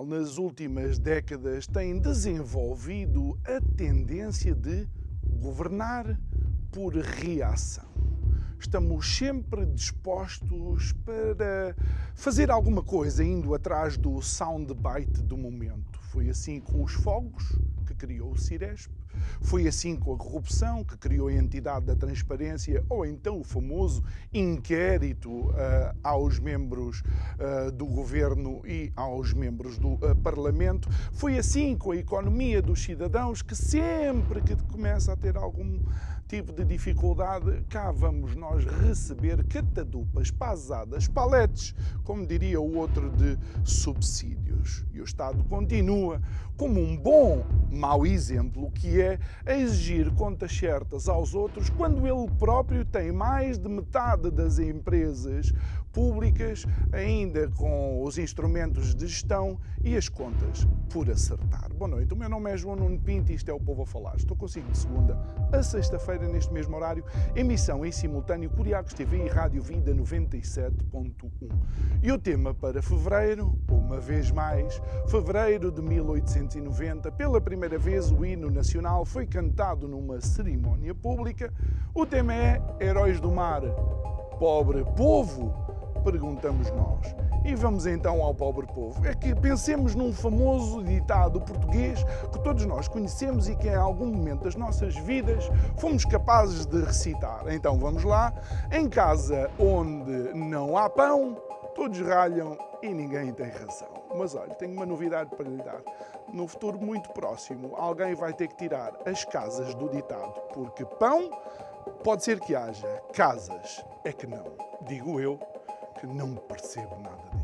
Portugal, nas últimas décadas, tem desenvolvido a tendência de governar por reação. Estamos sempre dispostos para fazer alguma coisa, indo atrás do soundbite do momento. Foi assim com os fogos, que criou o Ciresp, foi assim com a corrupção, que criou a entidade da transparência, ou então o famoso inquérito uh, aos membros uh, do governo e aos membros do uh, Parlamento. Foi assim com a economia dos cidadãos, que sempre que começa a ter algum tipo de dificuldade, cá vamos nós receber catadupas, pasadas, paletes, como diria o outro, de subsídios. E o Estado continua como um bom mau exemplo, que é exigir contas certas aos outros quando ele próprio tem mais de metade das empresas públicas, ainda com os instrumentos de gestão e as contas por acertar. Boa noite, o meu nome é João Nuno Pinto e isto é o Povo a Falar. Estou consigo de segunda a sexta-feira, neste mesmo horário, emissão em simultâneo Curiacos TV e Rádio Vida 97.1. E o tema para fevereiro, uma vez mais, fevereiro de 1890, pela primeira vez o hino nacional foi cantado numa cerimónia pública. O tema é Heróis do Mar. Pobre povo Perguntamos nós. E vamos então ao pobre povo. É que pensemos num famoso ditado português que todos nós conhecemos e que em algum momento das nossas vidas fomos capazes de recitar. Então vamos lá. Em casa onde não há pão, todos ralham e ninguém tem razão. Mas olha, tenho uma novidade para lhe dar. No futuro muito próximo, alguém vai ter que tirar as casas do ditado, porque pão pode ser que haja, casas é que não. Digo eu, que não percebo nada disto.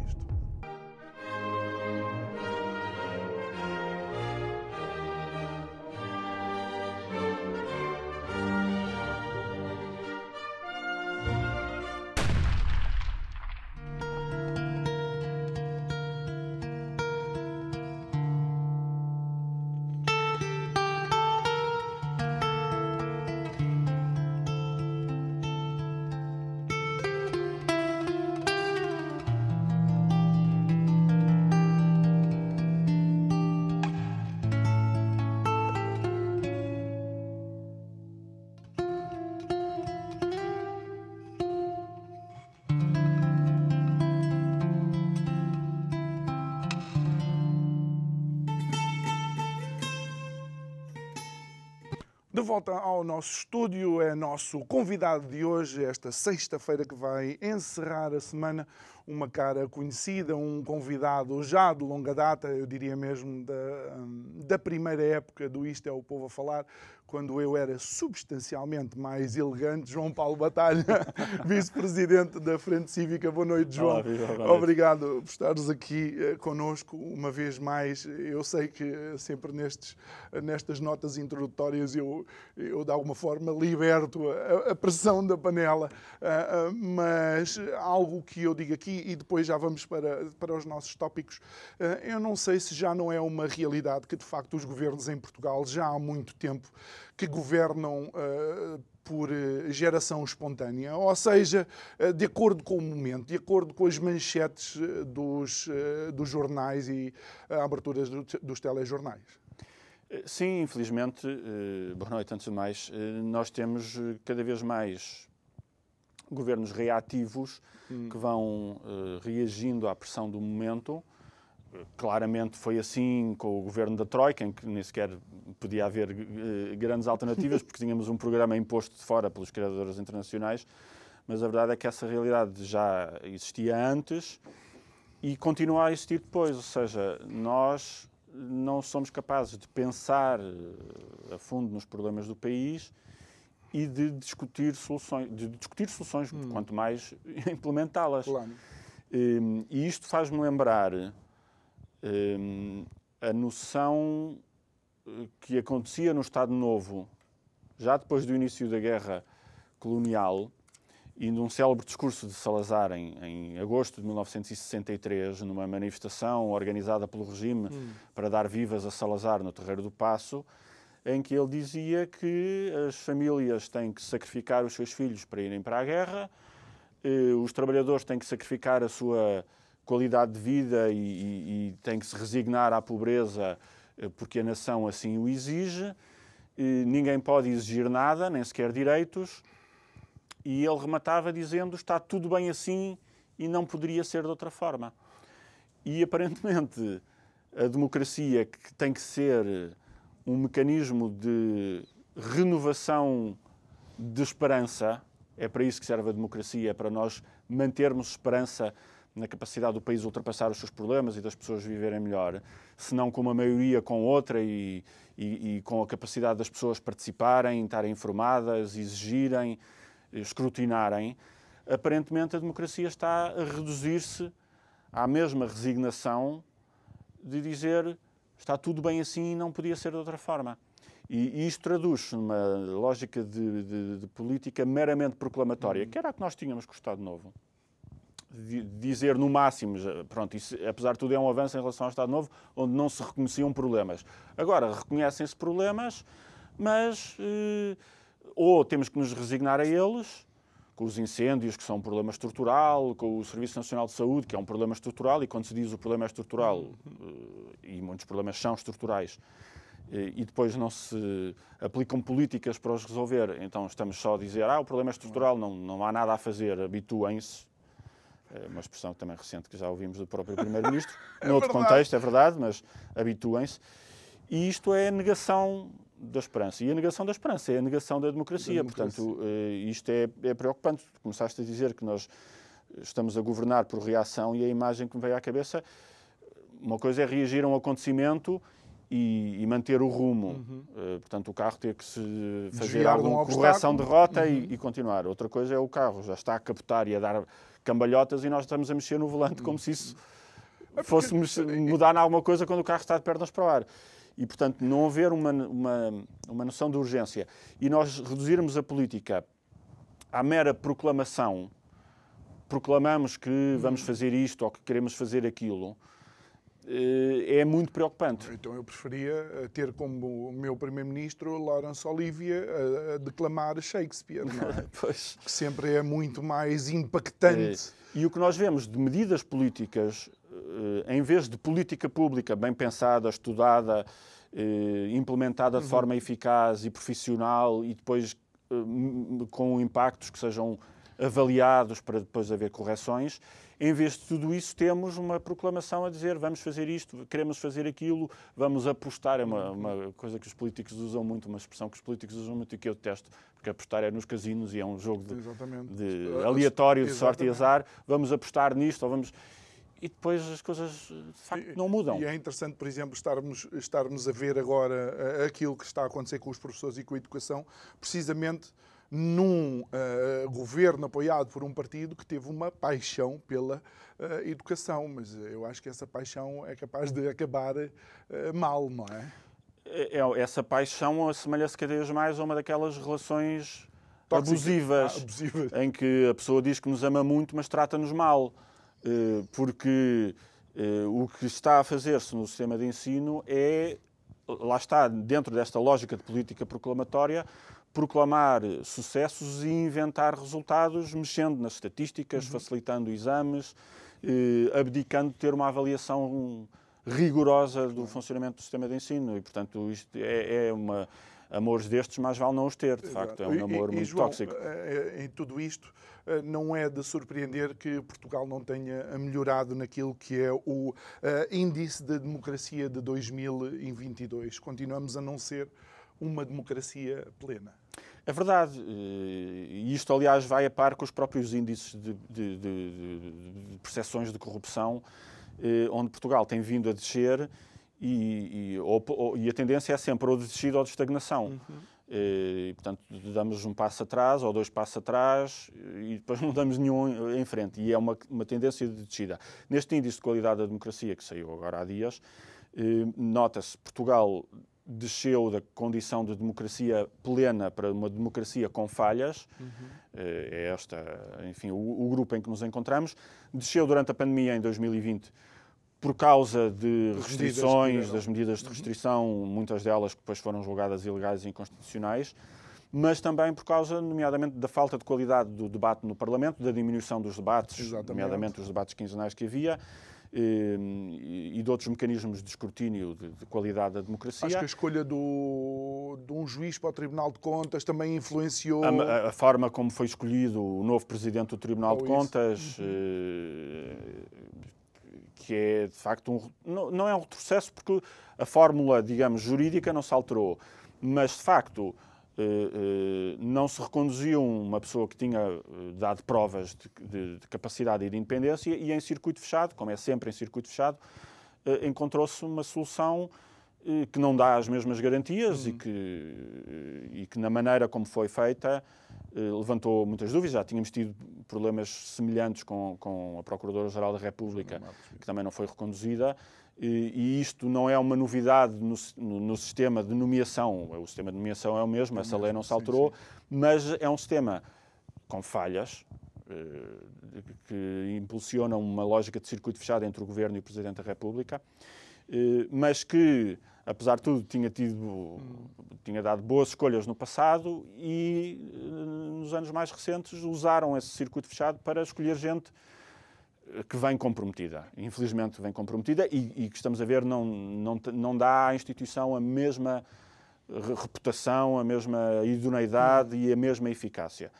De volta ao nosso estúdio, é nosso convidado de hoje, esta sexta-feira que vai encerrar a semana, uma cara conhecida, um convidado já de longa data, eu diria mesmo da, da primeira época do Isto é o Povo a Falar, quando eu era substancialmente mais elegante, João Paulo Batalha, vice-presidente da Frente Cívica. Boa noite, João. Olá, viva, boa noite. Obrigado por estares aqui uh, connosco uma vez mais. Eu sei que uh, sempre nestes, uh, nestas notas introdutórias eu, eu, de alguma forma, liberto a, a pressão da panela, mas algo que eu digo aqui, e depois já vamos para, para os nossos tópicos, eu não sei se já não é uma realidade que, de facto, os governos em Portugal já há muito tempo que governam uh, por uh, geração espontânea, ou seja, de acordo com o momento, de acordo com as manchetes dos, dos jornais e aberturas do, dos telejornais. Sim, infelizmente, boa noite antes de mais, nós temos cada vez mais governos reativos hum. que vão reagindo à pressão do momento. Claramente foi assim com o governo da Troika, em que nem sequer podia haver uh, grandes alternativas, porque tínhamos um programa imposto de fora pelos criadores internacionais, mas a verdade é que essa realidade já existia antes e continua a existir depois, ou seja, nós não somos capazes de pensar eh, a fundo nos problemas do país e de discutir soluções, de discutir soluções, hum. quanto mais implementá-las. Claro. E isto faz-me lembrar a noção que acontecia no Estado Novo, já depois do início da Guerra Colonial, e num célebre discurso de Salazar em, em, agosto de 1963, numa manifestação organizada pelo regime hum. para dar vivas a Salazar no Terreiro do Passo, em que ele dizia que as famílias têm que sacrificar os seus filhos para irem para a guerra, eh, os trabalhadores têm que sacrificar a sua qualidade de vida e, e, e têm que se resignar à pobreza eh, porque a nação assim o exige, ninguém pode exigir nada, nem sequer direitos, e ele rematava dizendo está tudo bem assim e não poderia ser de outra forma. E aparentemente a democracia que tem que ser um mecanismo de renovação de esperança, é para isso que serve a democracia, é para nós mantermos esperança na capacidade do país ultrapassar os seus problemas e das pessoas viverem melhor, se não com uma maioria com outra e, e, e, com a capacidade das pessoas participarem, estarem informadas, exigirem, escrutinarem, aparentemente a democracia está a reduzir-se à mesma resignação de dizer está tudo bem assim e não podia ser de outra forma. E, isto traduz numa lógica de, de, de, política meramente proclamatória, uhum. que era a que nós tínhamos com o Estado Novo dizer no máximo, pronto, isso, apesar de tudo é um avanço em relação ao Estado Novo, onde não se reconheciam problemas. Agora, reconhecem-se problemas, mas eh, ou temos que nos resignar a eles, com os incêndios, que são um problema estrutural, com o Serviço Nacional de Saúde, que é um problema estrutural, e quando se diz o problema é estrutural, eh, e muitos problemas são estruturais, eh, e depois não se aplicam políticas para os resolver, então estamos só a dizer, ah, o problema é estrutural, não, não há nada a fazer, habituem-se, é uma expressão também recente que já ouvimos do próprio Primeiro-Ministro, é noutro verdade. contexto, é verdade, mas habituem-se. E isto é a negação da esperança. E a negação da esperança é a negação da democracia. Da democracia. Portanto, eh, isto é, é preocupante. Começaste a dizer que nós estamos a governar por reação e a imagem que me veio à cabeça, uma coisa é reagir a um acontecimento e, e manter o rumo. Uhum. Uh, portanto, o carro ter que se fazer Desviar alguma um correção de rota uhum. e, e, continuar. Outra coisa é o carro já está a captar e a dar cambalhotas e nós estamos a mexer no volante como se isso é fosse mudar em alguma coisa quando o carro está de pernas para o ar. E, portanto, não haver uma, uma, uma noção de urgência e nós reduzirmos a política à mera proclamação, proclamamos que vamos uhum. fazer isto ou que queremos fazer aquilo, eh, é muito preocupante. Então eu preferia eh, ter como meu primeiro-ministro Laurence Olivier a, a, declamar Shakespeare, não é? pois. Que sempre é muito mais impactante. É. E o que nós vemos de medidas políticas, eh, em vez de política pública bem pensada, estudada, implementada de uhum. forma eficaz e profissional e depois com impactos que sejam avaliados para depois haver correções, em vez de tudo isso, temos uma proclamação a dizer vamos fazer isto, queremos fazer aquilo, vamos apostar. É uma, uma coisa que os políticos usam muito, uma expressão que os políticos usam muito e que eu detesto, porque apostar é nos casinos e é um jogo de, de aleatório, de sorte e azar. Vamos apostar nisto ou vamos e depois as coisas de facto não mudam. E é interessante, por exemplo, estarmos, estarmos a ver agora aquilo que está a acontecer com os professores e com a educação, precisamente num uh, governo apoiado por um partido que teve uma paixão pela uh, educação, mas eu acho que essa paixão é capaz de acabar uh, mal, não é? é? é essa paixão assemelha-se cada vez mais a uma daquelas relações abusivas, ah, abusivas, em que a pessoa diz que nos ama muito, mas trata-nos mal, porque o que está a fazer-se no sistema de ensino é, lá está, dentro desta lógica de política proclamatória, proclamar sucessos e inventar resultados, mexendo nas estatísticas, uhum. facilitando exames, eh, abdicando de ter uma avaliação rigorosa do funcionamento do sistema de ensino. E, portanto, isto é, é uma. Amores destes, mais vale não os ter, de facto. É um namoro e, muito João, tóxico. Eh, eh, em tudo isto, eh, não é de surpreender que Portugal não tenha melhorado naquilo que é o índice de democracia de 2022. Continuamos a não ser uma democracia plena. É verdade. E isto, aliás, vai a par com os próprios índices de, de, de, de percepções de corrupção, onde Portugal tem vindo a descer e, e, ou, ou, e, a tendência é sempre ou de descida ou de estagnação. Uhum. e, portanto, damos um passo atrás ou dois passos atrás e depois não damos nenhum em frente. E é uma, uma tendência de descida. Neste índice de qualidade da democracia, que saiu agora há dias, eh, nota-se Portugal desceu da condição de democracia plena para uma democracia com falhas. Uhum. É esta, enfim, o, o, grupo em que nos encontramos. Desceu durante a pandemia em 2020 por causa de restrições, das medidas de uhum. restrição, muitas delas que depois foram julgadas ilegais e inconstitucionais, mas também por causa, nomeadamente, da falta de qualidade do debate no Parlamento, da diminuição dos debates, Exatamente. nomeadamente os debates quinzenais que havia, e, e de outros mecanismos de escrutínio de, de, qualidade da democracia. Acho que a escolha do, de um juiz para o Tribunal de Contas também influenciou. A, a forma como foi escolhido o novo presidente do Tribunal Ou de Contas. Uhum. Que é de facto um, não, não é um retrocesso porque a fórmula, digamos, jurídica não se alterou, mas de facto eh, eh, não se reconduziu uma pessoa que tinha eh, dado provas de, de, de, capacidade e de independência e em circuito fechado, como é sempre em circuito fechado, encontrou-se uma solução que não dá as mesmas garantias uhum. e, que, e que, na maneira como foi feita, levantou muitas dúvidas. Já tínhamos tido problemas semelhantes com, com a Procuradora-Geral da República, que também não foi reconduzida. E isto não é uma novidade no, no, no, sistema de nomeação. O sistema de nomeação é o mesmo, essa lei não se alterou, sim, sim. mas é um sistema com falhas, eh, que impulsionam uma lógica de circuito fechado entre o Governo e o Presidente da República, eh, mas que, apesar de tudo, tinha, tido, tinha dado boas escolhas no passado e, eh, nos anos mais recentes, usaram esse circuito fechado para escolher gente que vem comprometida, infelizmente vem comprometida e, e que estamos a ver não, não, não dá à instituição a mesma reputação, a mesma idoneidade e a mesma eficácia.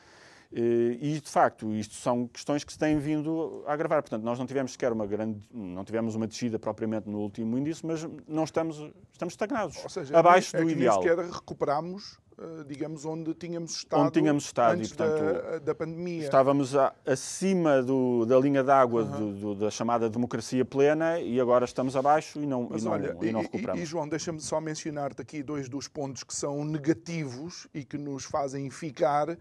E, de facto, isto são questões que se têm vindo a agravar. Portanto, nós não tivemos sequer uma grande, não tivemos uma descida propriamente no último índice, mas não estamos, estamos estagnados, Ou seja, abaixo é do que ideal. Nem sequer recuperamos eh, digamos, onde tínhamos estado, onde tínhamos estado antes e, portanto, da, da pandemia. Estávamos a, acima do, da linha d'água uhum. da chamada democracia plena e agora estamos abaixo e não, Mas, e não, olha, e não recuperamos. E, e João, deixa-me só mencionar-te aqui dois dos pontos que são negativos e que nos fazem ficar, uh,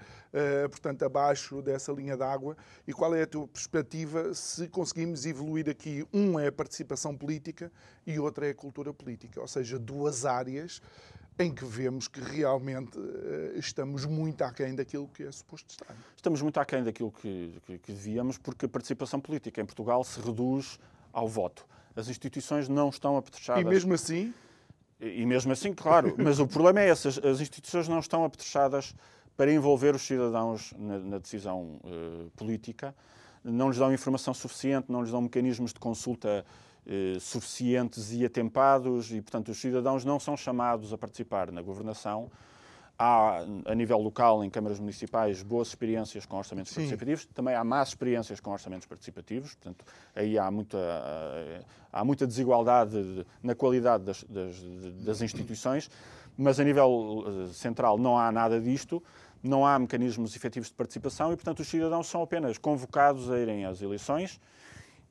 portanto, abaixo dessa linha d'água. E qual é a tua perspectiva se conseguimos evoluir aqui? Um é a participação política e outro é a cultura política, ou seja, duas áreas em que vemos que realmente uh, estamos muito aquém daquilo que é suposto estar. Estamos muito aquém daquilo que, que, que devíamos, porque a participação política em Portugal se reduz ao voto. As instituições não estão apetrechadas. E mesmo assim? E, e mesmo assim, claro. mas o problema é esse: as, as, instituições não estão apetrechadas para envolver os cidadãos na, na decisão uh, política, não lhes dão informação suficiente, não lhes dão mecanismos de consulta eh, suficientes e atempados e, portanto, os cidadãos não são chamados a participar na governação. Há, a nível local, em câmaras municipais, boas experiências com orçamentos Sim. participativos. Também há más experiências com orçamentos participativos. Portanto, aí há muita, há muita desigualdade na qualidade das, das, das instituições. Mas, a nível eh, central, não há nada disto não há mecanismos efetivos de participação e, portanto, os cidadãos são apenas convocados a irem às eleições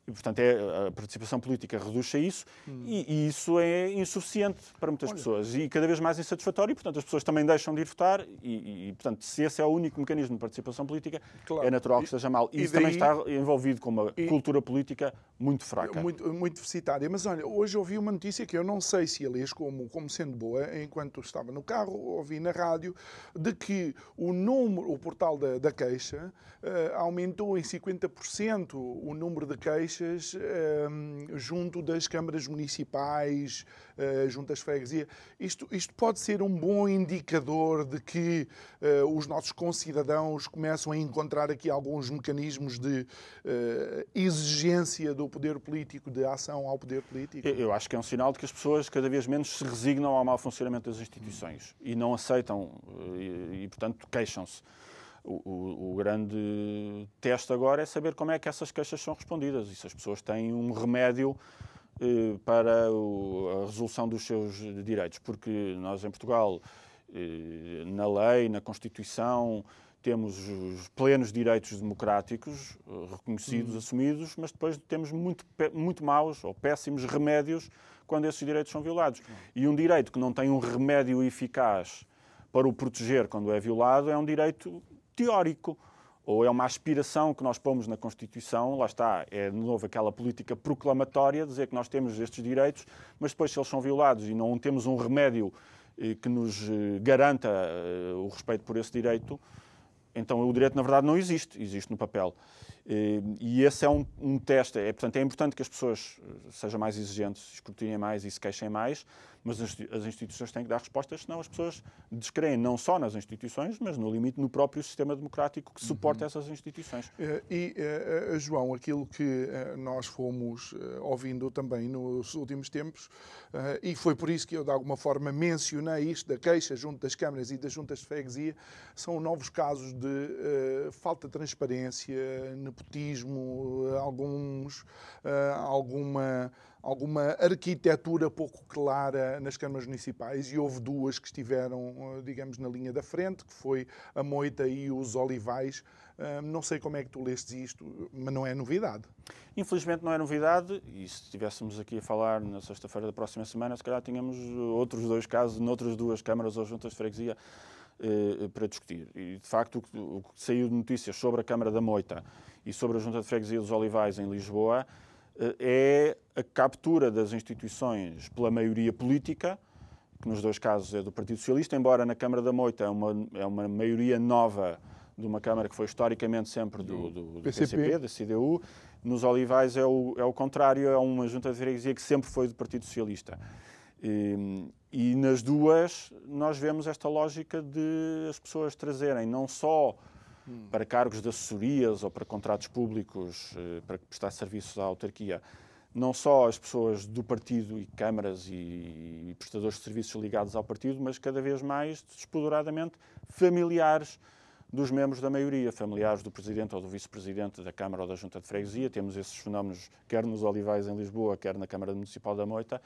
e, portanto, é, a participação política reduz a isso hum. e, e, isso é insuficiente para muitas Olha. pessoas e cada vez mais insatisfatório e, portanto, as pessoas também deixam de ir votar e, e portanto, se esse é o único mecanismo de participação política, claro. é natural que esteja mal. E, isso daí, também está envolvido com uma cultura política muito fraca. Muito, muito deficitária. Mas, olha, hoje ouvi uma notícia que eu não sei se a lês como, como sendo boa, enquanto estava no carro, ouvi na rádio, de que o número, o portal da, da queixa uh, aumentou em 50% o número de queixas queixas ehm, junto das câmaras municipais, uh, junto às freguesias. Isto, isto pode ser um bom indicador de que uh, os nossos concidadãos começam a encontrar aqui alguns mecanismos de uh, exigência do poder político, de ação ao poder político? Eu acho que é um sinal de que as pessoas cada vez menos se resignam ao mau funcionamento das instituições e não aceitam e, e portanto, queixam-se. O, o, o, grande teste agora é saber como é que essas queixas são respondidas e se as pessoas têm um remédio eh, para o, a resolução dos seus direitos. Porque nós, em Portugal, eh, na lei, na Constituição, temos os plenos direitos democráticos eh, reconhecidos, uhum. assumidos, mas depois temos muito, muito maus ou péssimos remédios quando esses direitos são violados. Uhum. E um direito que não tem um remédio eficaz para o proteger quando é violado é um direito teórico ou é uma aspiração que nós pomos na Constituição, lá está, é de novo aquela política proclamatória, dizer que nós temos estes direitos, mas depois se eles são violados e não temos um remédio eh, que nos eh, garanta eh, o respeito por esse direito, então o direito na verdade não existe, existe no papel. E esse é um, um teste, é, portanto é importante que as pessoas sejam mais exigentes, escrutinem mais e se queixem mais, mas as instituições têm que dar respostas, senão as pessoas descreem não só nas instituições, mas no limite no próprio sistema democrático que suporta uhum. essas instituições. Eh, e, uh, João, aquilo que nós fomos ouvindo também nos últimos tempos, e foi por isso que eu de alguma forma mencionei isto da queixa junto das câmaras e das juntas de freguesia, são novos casos de falta de transparência, nepotismo, alguns, alguma alguma arquitetura pouco clara nas câmaras municipais e houve duas que estiveram, eh, digamos, na linha da frente, que foi a Moita e os Olivais. Não sei como é que tu lestes isto, mas não é novidade. Infelizmente não é novidade, e se estivéssemos aqui a falar na sexta-feira da próxima semana, se calhar tínhamos outros dois casos noutras duas câmaras ou juntas de freguesia eh, para discutir. E, de facto, o que saiu de notícias sobre a Câmara da Moita e sobre a Junta de Freguesia dos Olivais em Lisboa é a captura das instituições pela maioria política, que nos dois casos é do Partido Socialista, embora na Câmara da Moita é uma, é uma maioria nova de uma Câmara que foi historicamente sempre do, do, do PCP. PCP, da CDU. Nos Olivais é o, é o contrário, é uma junta de freguesia que sempre foi do Partido Socialista. E, e nas duas nós vemos esta lógica de as pessoas trazerem não só hum. para cargos de assessorias ou para contratos públicos, eh, para prestar serviços à autarquia, não só as pessoas do partido e câmaras e, e prestadores de serviços ligados ao partido, mas cada vez mais, despoderadamente, familiares dos membros da maioria, familiares do presidente ou do vice-presidente da Câmara ou da Junta de Freguesia. Temos esses fenómenos quer nos Olivais em Lisboa, quer na Câmara Municipal da Moita.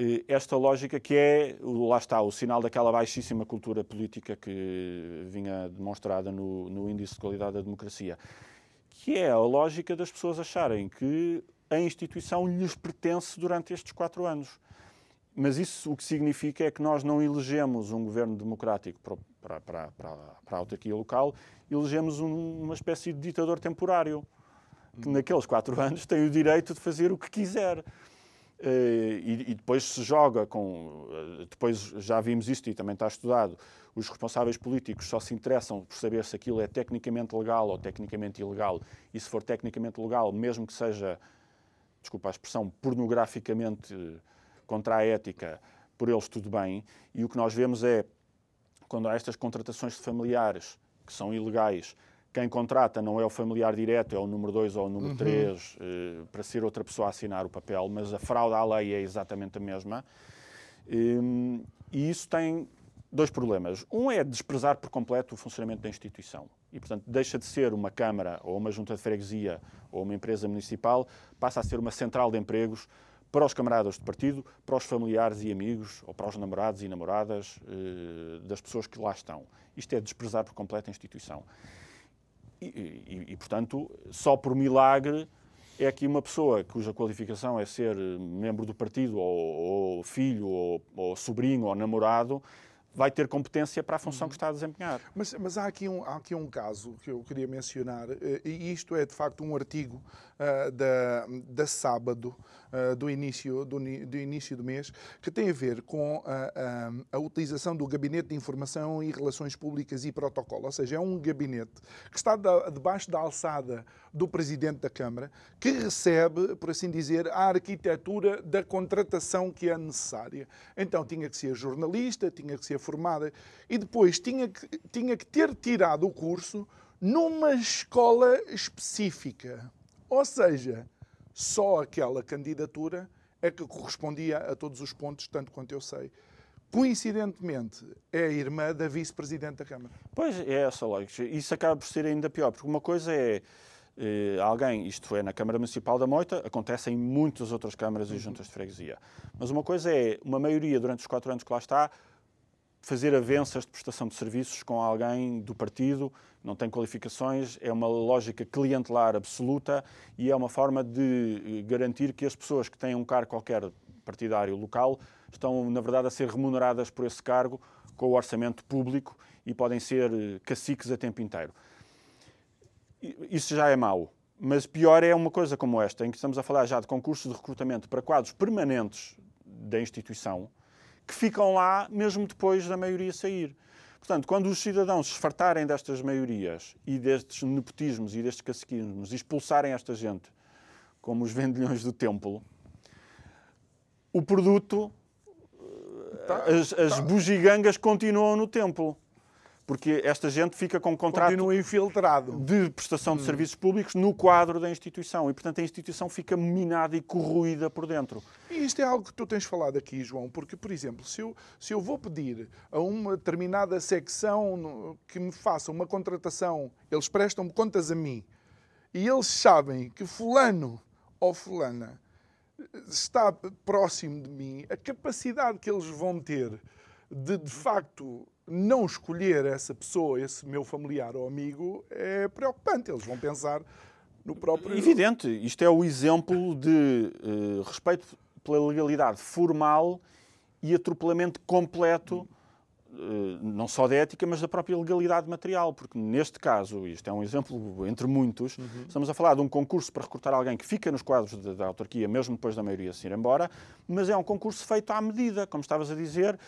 Eh, esta lógica que é, lá está, o sinal daquela baixíssima cultura política que vinha demonstrada no, no índice de qualidade da democracia, que é a lógica das pessoas acharem que a instituição lhes pertence durante estes quatro anos. Mas isso o que significa é que nós não elegemos um governo democrático para, para, para, para a autarquia local, elegemos um, uma espécie de ditador temporário, que naqueles quatro anos tem o direito de fazer o que quiser. Eh, e, depois se joga com. Eh, depois já vimos isto e também está estudado. Os responsáveis políticos só se interessam por saber se aquilo é tecnicamente legal ou tecnicamente ilegal. E se for tecnicamente legal, mesmo que seja, desculpa a expressão, pornograficamente contra a ética, por eles tudo bem. E o que nós vemos é, quando há estas contratações de familiares que são ilegais, quem contrata não é o familiar direto, é o número 2 ou o número 3, uhum. eh, para ser outra pessoa a assinar o papel, mas a fraude à lei é exatamente a mesma. Ehm, e isso tem dois problemas. Um é desprezar por completo o funcionamento da instituição. E, portanto, deixa de ser uma Câmara ou uma junta de freguesia ou uma empresa municipal, passa a ser uma central de empregos para os camaradas de partido, para os familiares e amigos ou para os namorados e namoradas eh, das pessoas que lá estão. Isto é desprezar por completo a instituição. E, e, e, portanto, só por milagre é que uma pessoa cuja qualificação é ser membro do partido, ou, ou filho, ou, ou, sobrinho, ou namorado, vai ter competência para a função uhum. que está a desempenhar. Mas, mas há, aqui um, há aqui um caso que eu queria mencionar, eh, e isto é de facto um artigo uh, da, da sábado, uh, do, início, do, do, início do mês, que tem a ver com a, a, a, utilização do Gabinete de Informação e Relações Públicas e Protocolo. Ou seja, é um gabinete que está da, debaixo da alçada do Presidente da Câmara, que recebe, por assim dizer, a arquitetura da contratação que é necessária. Então tinha que ser jornalista, tinha que ser formada e depois tinha que, tinha que ter tirado o curso numa escola específica. Ou seja, só aquela candidatura é que correspondia a todos os pontos, tanto quanto eu sei. Coincidentemente, é a irmã da vice-presidente da Câmara. Pois é essa lógica. Isso acaba por ser ainda pior, porque uma coisa é eh, alguém, isto é na Câmara Municipal da Moita, acontece em muitas outras câmaras e uhum. juntas de freguesia. Mas uma coisa é uma maioria durante os quatro anos que lá está fazer avanças de prestação de serviços com alguém do partido, não tem qualificações, é uma lógica clientelar absoluta e é uma forma de eh, garantir que as pessoas que têm um cargo qualquer partidário local estão, na verdade, a ser remuneradas por esse cargo com o orçamento público e podem ser eh, caciques a tempo inteiro. Isso já é mau. Mas pior é uma coisa como esta, em que estamos a falar já de concursos de recrutamento para quadros permanentes da instituição, que ficam lá mesmo depois da maioria sair. Portanto, quando os cidadãos se fartarem destas maiorias e destes nepotismos e destes caciquismos e expulsarem esta gente, como os vendilhões do templo, o produto, tá, as, as tá. bugigangas continuam no templo porque esta gente fica com um contrato Continua infiltrado. de prestação de hum. serviços públicos no quadro da instituição e, portanto, a instituição fica minada e corroída por dentro. E isto é algo que tu tens falado aqui, João, porque, por exemplo, se eu, se eu vou pedir a uma determinada secção que me faça uma contratação, eles prestam contas a mim e eles sabem que fulano ou fulana está próximo de mim, a capacidade que eles vão ter de, de facto, não escolher essa pessoa, esse meu familiar ou amigo, é preocupante. Eles vão pensar no próprio. Evidente, isto é o exemplo de uh, respeito pela legalidade formal e atropelamento completo. Uh, não só da ética, mas da própria legalidade material, porque neste caso, isto é um exemplo entre muitos, uhum. estamos a falar de um concurso para recrutar alguém que fica nos quadros da, da autarquia, mesmo depois da maioria se ir embora, mas é um concurso feito à medida, como estavas a dizer,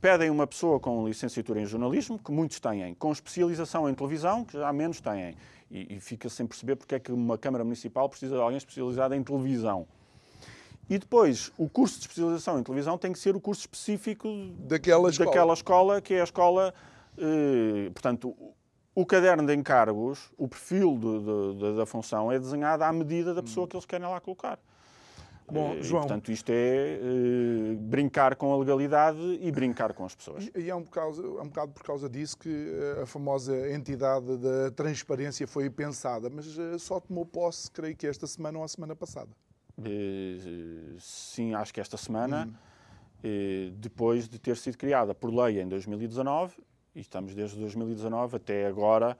pedem uma pessoa com licenciatura em jornalismo, que muitos têm, com especialização em televisão, que já menos têm. E, e fica sem perceber porque é que uma Câmara Municipal precisa de alguém especializado em televisão. E depois, o curso de especialização em televisão tem que ser o curso específico daquela escola, daquela escola que é a escola. Eh, portanto, o caderno de encargos, o perfil do, do, da função é desenhado à medida da pessoa que eles querem lá colocar. Bom, e, João, portanto, isto é uh, brincar com a legalidade e brincar com as pessoas. E, e é, um bocado, é um bocado por causa disso que eh, a famosa entidade da transparência foi pensada, mas só tomou posse, creio que esta semana ou a semana passada. Uh, sim, acho que esta semana, hum. depois de ter sido criada por lei em 2019, e estamos desde 2019 até agora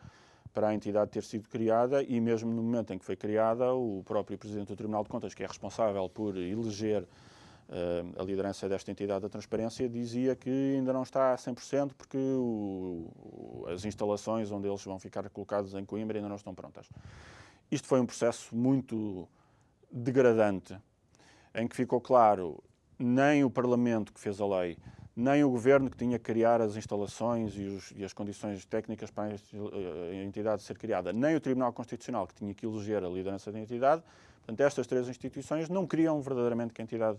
para a entidade ter sido criada e mesmo no momento em que foi criada, o próprio Presidente do Tribunal de Contas, que é responsável por eleger uh, a liderança desta entidade da transparência, dizia que ainda não está a 100% porque o, as instalações onde eles vão ficar colocados em Coimbra ainda não estão prontas. Isto foi um processo muito degradante, em que ficou claro nem o Parlamento que fez a lei, nem o governo que tinha que criar as instalações e, os, e, as condições técnicas para a entidade ser criada, nem o Tribunal Constitucional que tinha que eleger a liderança da entidade. Portanto, estas três instituições não queriam verdadeiramente que a entidade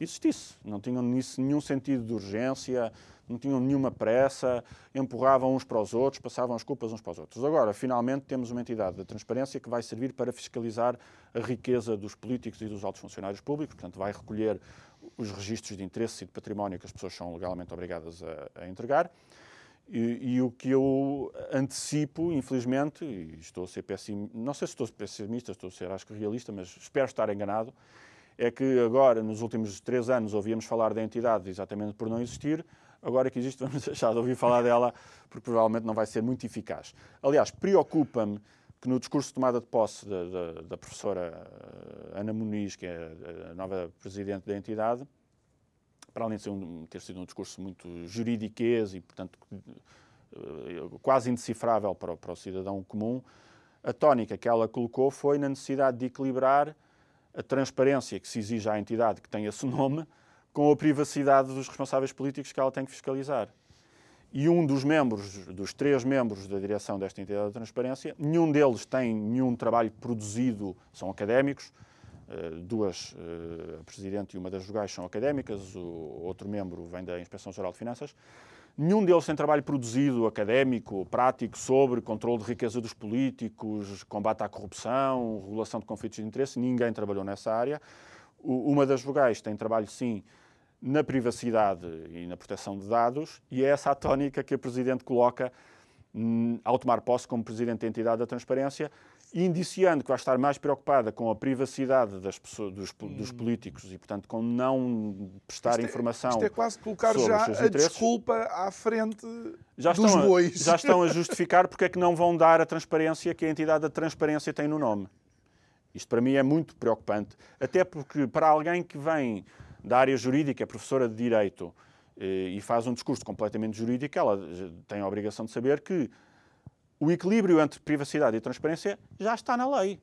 existisse. Não tinham nisso nenhum sentido de urgência, não tinham nenhuma pressa, empurravam uns para os outros, passavam as culpas uns para os outros. Agora, finalmente, temos uma entidade da transparência que vai servir para fiscalizar a riqueza dos políticos e dos altos funcionários públicos, portanto, vai recolher os registros de interesse e de património que as pessoas são legalmente obrigadas a, a entregar. E, e, o que eu antecipo, infelizmente, e estou a ser pessimista, não sei se estou pessimista, estou a ser acho que realista, mas espero estar enganado, é que agora, nos últimos três anos, ouvíamos falar da entidade exatamente por não existir, agora que existe, vamos deixar de ouvir falar dela, porque provavelmente não vai ser muito eficaz. Aliás, preocupa-me que no discurso de tomada de posse da, da, da, professora eh, Ana Muniz, que é a nova presidente da entidade, para além de um, ter sido um discurso muito juridiquês e, portanto, eh, quase indecifrável para, para o cidadão comum, a tónica que ela colocou foi na necessidade de equilibrar a transparência que se exige à entidade que tem esse nome com a privacidade dos responsáveis políticos que ela tem que fiscalizar e um dos membros, dos três membros da direção desta entidade de transparência, nenhum deles tem nenhum trabalho produzido, são académicos, eh, duas, eh, a Presidente e uma das vogais são académicas, o outro membro vem da Inspeção Geral de Finanças. Nenhum deles tem trabalho produzido, académico, prático, sobre controle de riqueza dos políticos, combate à corrupção, regulação de conflitos de interesse. Ninguém trabalhou nessa área. Uma das vogais tem trabalho, sim, na privacidade e na proteção de dados, e é essa a tónica que a Presidente coloca hum, ao tomar posse como Presidente da entidade da transparência, indiciando que vai estar mais preocupada com a privacidade das pessoas, dos, dos, hum. políticos e, portanto, com não prestar isto é, informação. Isto é quase colocar já a desculpa à frente já dos estão bois. A, já estão a justificar porque é que não vão dar a transparência que a entidade da transparência tem no nome. Isto para mim é muito preocupante, até porque para alguém que vem da área jurídica, é professora de Direito, e faz um discurso completamente jurídico, ela tem a obrigação de saber que o equilíbrio entre privacidade e transparência já está na lei.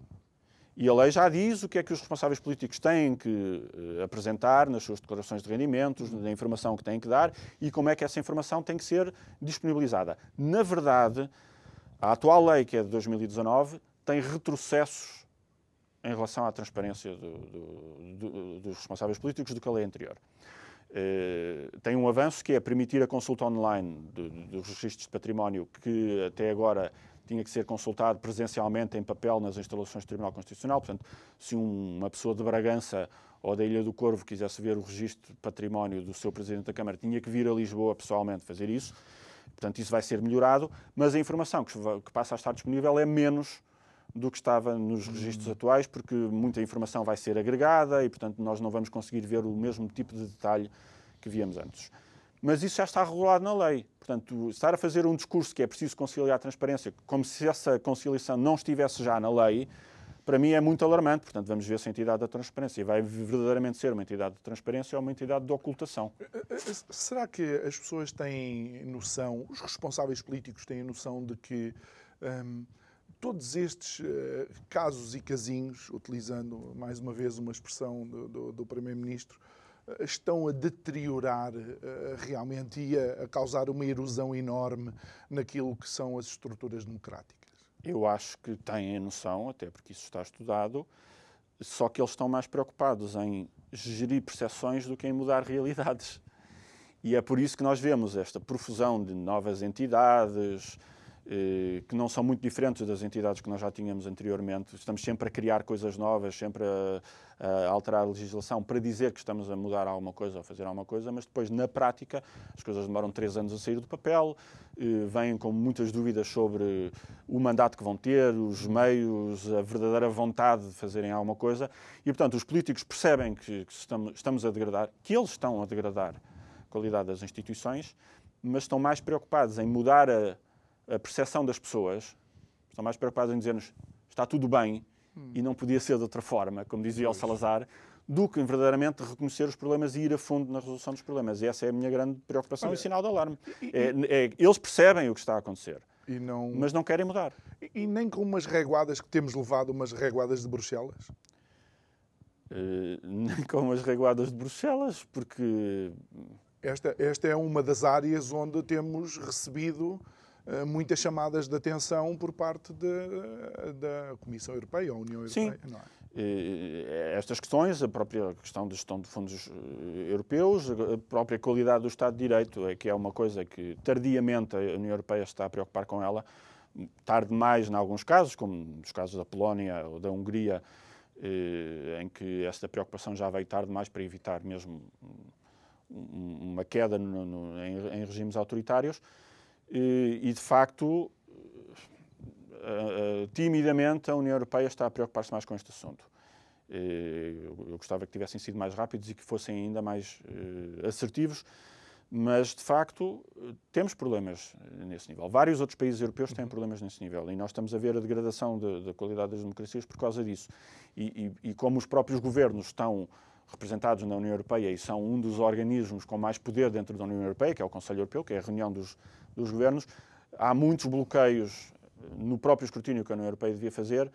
E a lei já diz o que é que os responsáveis políticos têm que uh, apresentar nas suas declarações de rendimentos, na informação que têm que dar e como é que essa informação tem que ser disponibilizada. Na verdade, a atual lei, que é de 2019, tem retrocessos em relação à transparência do, do, do, dos responsáveis políticos do que a lei anterior. Uh, tem um avanço que é permitir a consulta online dos registros de património que até agora tinha que ser consultado presencialmente em papel nas instalações do Tribunal Constitucional. Portanto, se um, uma pessoa de Bragança ou da Ilha do Corvo quisesse ver o registro de património do seu Presidente da Câmara, tinha que vir a Lisboa pessoalmente fazer isso. Portanto, isso vai ser melhorado, mas a informação que passa a estar disponível é menos do que estava nos registros atuais, porque muita informação vai ser agregada e, portanto, nós não vamos conseguir ver o mesmo tipo de detalhe que víamos antes. Mas isso já está regulado na lei. Portanto, estar a fazer um discurso que é preciso conciliar a transparência, como se essa conciliação não estivesse já na lei, para mim é muito alarmante. Portanto, vamos ver se a entidade da transparência vai verdadeiramente ser uma entidade de transparência ou uma entidade de ocultação. Eh, eh, eh, será que as pessoas têm noção, os responsáveis políticos têm noção de que hum, todos estes uh, casos e casinhos, utilizando mais uma vez uma expressão do, do, do Primeiro-Ministro, estão a deteriorar uh, realmente e a, causar uma erosão enorme naquilo que são as estruturas democráticas? Eu acho que têm a noção, até porque isso está estudado, só que eles estão mais preocupados em gerir percepções do que em mudar realidades. E é por isso que nós vemos esta profusão de novas entidades, eh, que não são muito diferentes das entidades que nós já tínhamos anteriormente. Estamos sempre a criar coisas novas, sempre a, a, alterar a legislação para dizer que estamos a mudar alguma coisa ou fazer alguma coisa, mas depois, na prática, as coisas demoram três anos a sair do papel, eh, vêm com muitas dúvidas sobre o mandato que vão ter, os meios, a verdadeira vontade de fazerem alguma coisa. E, portanto, os políticos percebem que, que estamos a degradar, que eles estão a degradar a qualidade das instituições, mas estão mais preocupados em mudar a a percepção das pessoas, estão mais preocupadas em dizer-nos está tudo bem hum. e não podia ser de outra forma, como dizia pois. o Salazar, do que verdadeiramente reconhecer os problemas e ir a fundo na resolução dos problemas. E essa é a minha grande preocupação Olha, e sinal de alarme. E, é, é, eles percebem o que está a acontecer, não, mas não querem mudar. E, e, nem com umas reguadas que temos levado, umas reguadas de Bruxelas? Uh, nem com umas reguadas de Bruxelas, porque... Esta, esta é uma das áreas onde temos recebido muitas chamadas de atenção por parte de, da Comissão Europeia, ou União Europeia. Sim. É? Estas questões, a própria questão da gestão de fundos eh, europeus, a própria qualidade do Estado de Direito, é que é uma coisa que tardiamente a União Europeia está a preocupar com ela, tarde demais em alguns casos, como nos casos da Polónia ou da Hungria, eh, em que esta preocupação já veio tarde demais para evitar mesmo uma queda no, no, em, em regimes autoritários e, de facto, timidamente a União Europeia está a preocupar-se mais com este assunto. Eu gostava que tivessem sido mais rápidos e que fossem ainda mais eh, assertivos, mas de facto temos problemas nesse nível. Vários outros países europeus têm problemas nesse nível e nós estamos a ver a degradação da qualidade das democracias por causa disso. E, e, e, como os próprios governos estão representados na União Europeia e são um dos organismos com mais poder dentro da União Europeia, que é o Conselho Europeu, que é a reunião dos, dos governos, há muitos bloqueios no próprio escrutínio que a União Europeia devia fazer